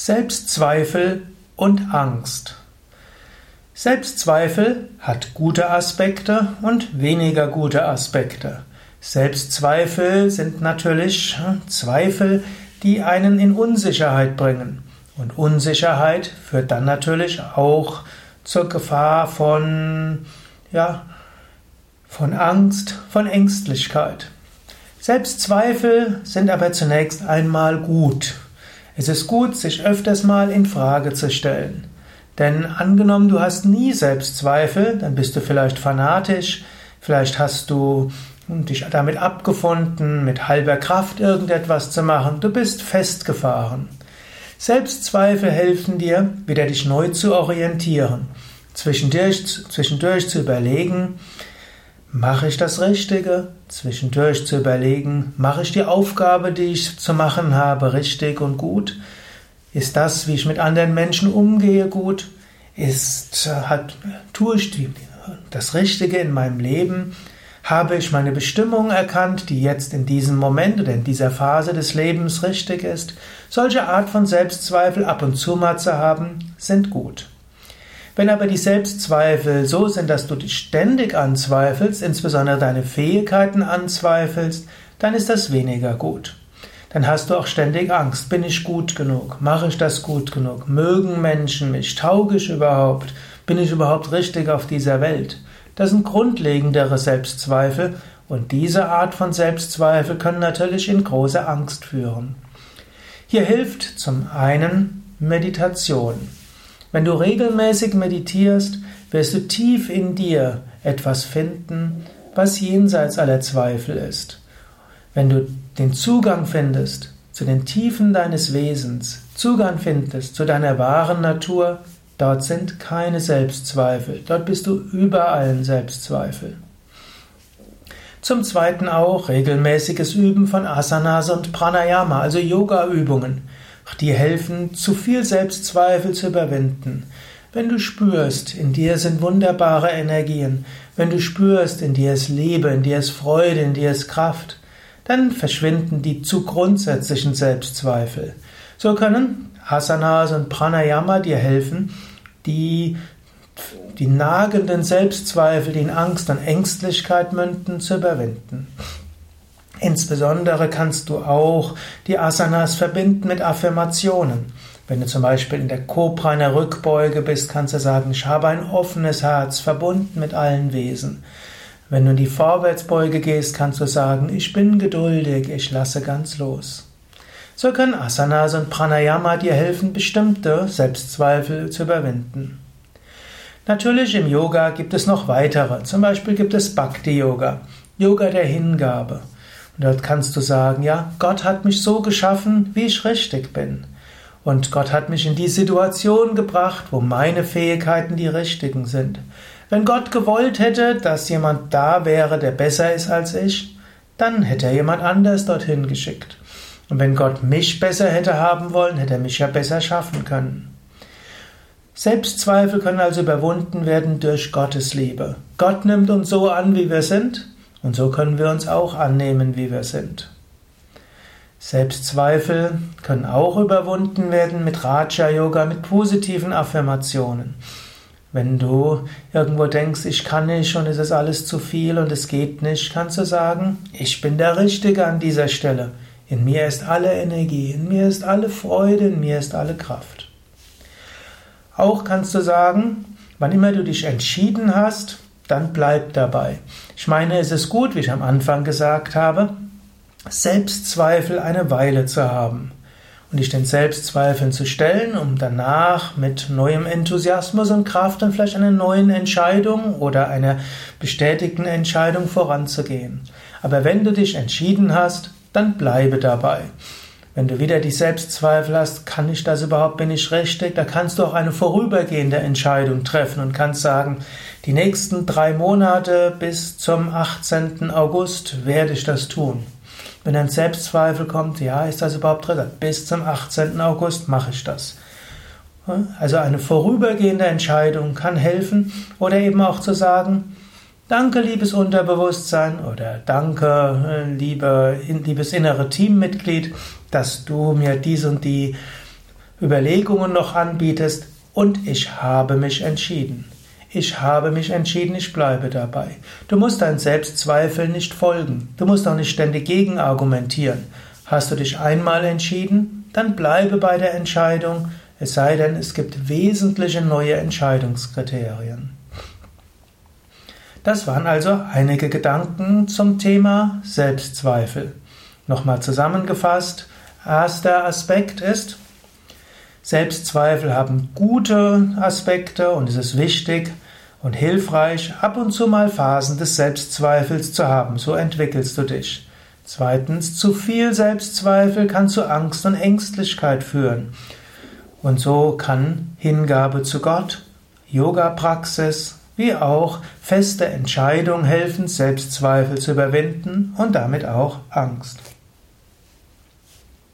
Selbstzweifel und Angst. Selbstzweifel hat gute Aspekte und weniger gute Aspekte. Selbstzweifel sind natürlich hm, Zweifel, die einen in Unsicherheit bringen. Und Unsicherheit führt dann natürlich auch zur Gefahr von, ja, von Angst, von Ängstlichkeit. Selbstzweifel sind aber zunächst einmal gut. Es ist gut, sich öfters mal in Frage zu stellen. Denn angenommen, du hast nie Selbstzweifel, dann bist du vielleicht fanatisch, vielleicht hast du dich damit abgefunden, mit halber Kraft irgendetwas zu machen, du bist festgefahren. Selbstzweifel helfen dir, wieder dich neu zu orientieren, zwischendurch, zwischendurch zu überlegen, Mache ich das Richtige? Zwischendurch zu überlegen, mache ich die Aufgabe, die ich zu machen habe, richtig und gut? Ist das, wie ich mit anderen Menschen umgehe, gut? Ist, hat, tue ich die, das Richtige in meinem Leben? Habe ich meine Bestimmung erkannt, die jetzt in diesem Moment oder in dieser Phase des Lebens richtig ist? Solche Art von Selbstzweifel ab und zu mal zu haben, sind gut. Wenn aber die Selbstzweifel so sind, dass du dich ständig anzweifelst, insbesondere deine Fähigkeiten anzweifelst, dann ist das weniger gut. Dann hast du auch ständig Angst. Bin ich gut genug? Mache ich das gut genug? Mögen Menschen mich? Tauge ich überhaupt? Bin ich überhaupt richtig auf dieser Welt? Das sind grundlegendere Selbstzweifel und diese Art von Selbstzweifel können natürlich in große Angst führen. Hier hilft zum einen Meditation. Wenn du regelmäßig meditierst, wirst du tief in dir etwas finden, was jenseits aller Zweifel ist. Wenn du den Zugang findest zu den Tiefen deines Wesens, Zugang findest zu deiner wahren Natur, dort sind keine Selbstzweifel, dort bist du überall in Selbstzweifel. Zum Zweiten auch regelmäßiges Üben von Asanas und Pranayama, also Yoga-Übungen. Die helfen, zu viel Selbstzweifel zu überwinden. Wenn du spürst, in dir sind wunderbare Energien, wenn du spürst, in dir ist Liebe, in dir ist Freude, in dir ist Kraft, dann verschwinden die zu grundsätzlichen Selbstzweifel. So können Asanas und Pranayama dir helfen, die, die nagenden Selbstzweifel, die in Angst und Ängstlichkeit münden, zu überwinden. Insbesondere kannst du auch die Asanas verbinden mit Affirmationen. Wenn du zum Beispiel in der Kobra in der Rückbeuge bist, kannst du sagen, ich habe ein offenes Herz, verbunden mit allen Wesen. Wenn du in die Vorwärtsbeuge gehst, kannst du sagen, ich bin geduldig, ich lasse ganz los. So können Asanas und Pranayama dir helfen, bestimmte Selbstzweifel zu überwinden. Natürlich im Yoga gibt es noch weitere. Zum Beispiel gibt es Bhakti Yoga, Yoga der Hingabe. Und dort kannst du sagen, ja, Gott hat mich so geschaffen, wie ich richtig bin. Und Gott hat mich in die Situation gebracht, wo meine Fähigkeiten die richtigen sind. Wenn Gott gewollt hätte, dass jemand da wäre, der besser ist als ich, dann hätte er jemand anders dorthin geschickt. Und wenn Gott mich besser hätte haben wollen, hätte er mich ja besser schaffen können. Selbstzweifel können also überwunden werden durch Gottes Liebe. Gott nimmt uns so an, wie wir sind, und so können wir uns auch annehmen, wie wir sind. Selbstzweifel können auch überwunden werden mit Raja Yoga, mit positiven Affirmationen. Wenn du irgendwo denkst, ich kann nicht und es ist alles zu viel und es geht nicht, kannst du sagen, ich bin der Richtige an dieser Stelle. In mir ist alle Energie, in mir ist alle Freude, in mir ist alle Kraft. Auch kannst du sagen, wann immer du dich entschieden hast, dann bleib dabei. Ich meine, es ist gut, wie ich am Anfang gesagt habe, Selbstzweifel eine Weile zu haben und dich den Selbstzweifeln zu stellen, um danach mit neuem Enthusiasmus und Kraft und vielleicht einer neuen Entscheidung oder einer bestätigten Entscheidung voranzugehen. Aber wenn du dich entschieden hast, dann bleibe dabei. Wenn du wieder die Selbstzweifel hast, kann ich das überhaupt, bin ich richtig, da kannst du auch eine vorübergehende Entscheidung treffen und kannst sagen, die nächsten drei Monate bis zum 18. August werde ich das tun. Wenn ein Selbstzweifel kommt, ja, ist das überhaupt drin? Bis zum 18. August mache ich das. Also eine vorübergehende Entscheidung kann helfen oder eben auch zu sagen, Danke, liebes Unterbewusstsein oder danke, liebe, liebes innere Teammitglied, dass du mir dies und die Überlegungen noch anbietest und ich habe mich entschieden. Ich habe mich entschieden, ich bleibe dabei. Du musst deinen Selbstzweifel nicht folgen. Du musst auch nicht ständig gegenargumentieren. Hast du dich einmal entschieden, dann bleibe bei der Entscheidung, es sei denn, es gibt wesentliche neue Entscheidungskriterien. Das waren also einige Gedanken zum Thema Selbstzweifel. Nochmal zusammengefasst, erster Aspekt ist, Selbstzweifel haben gute Aspekte und es ist wichtig und hilfreich, ab und zu mal Phasen des Selbstzweifels zu haben. So entwickelst du dich. Zweitens, zu viel Selbstzweifel kann zu Angst und Ängstlichkeit führen. Und so kann Hingabe zu Gott, Yoga-Praxis, wie auch feste Entscheidung helfen, Selbstzweifel zu überwinden und damit auch Angst.